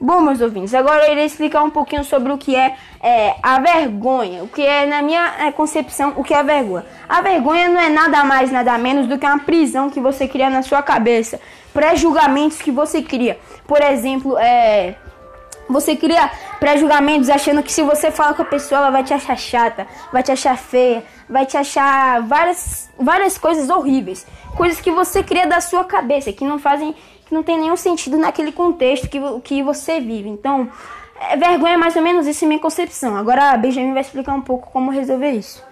Bom, meus ouvintes, agora eu irei explicar um pouquinho sobre o que é, é a vergonha, o que é, na minha é, concepção, o que é a vergonha. A vergonha não é nada mais, nada menos do que uma prisão que você cria na sua cabeça, pré-julgamentos que você cria. Por exemplo, é, você cria pré-julgamentos achando que se você fala com a pessoa, ela vai te achar chata, vai te achar feia, vai te achar várias, várias coisas horríveis. Coisas que você cria da sua cabeça, que não fazem que não tem nenhum sentido naquele contexto que, que você vive. Então, é, vergonha é mais ou menos isso em minha concepção. Agora a Benjamin vai explicar um pouco como resolver isso.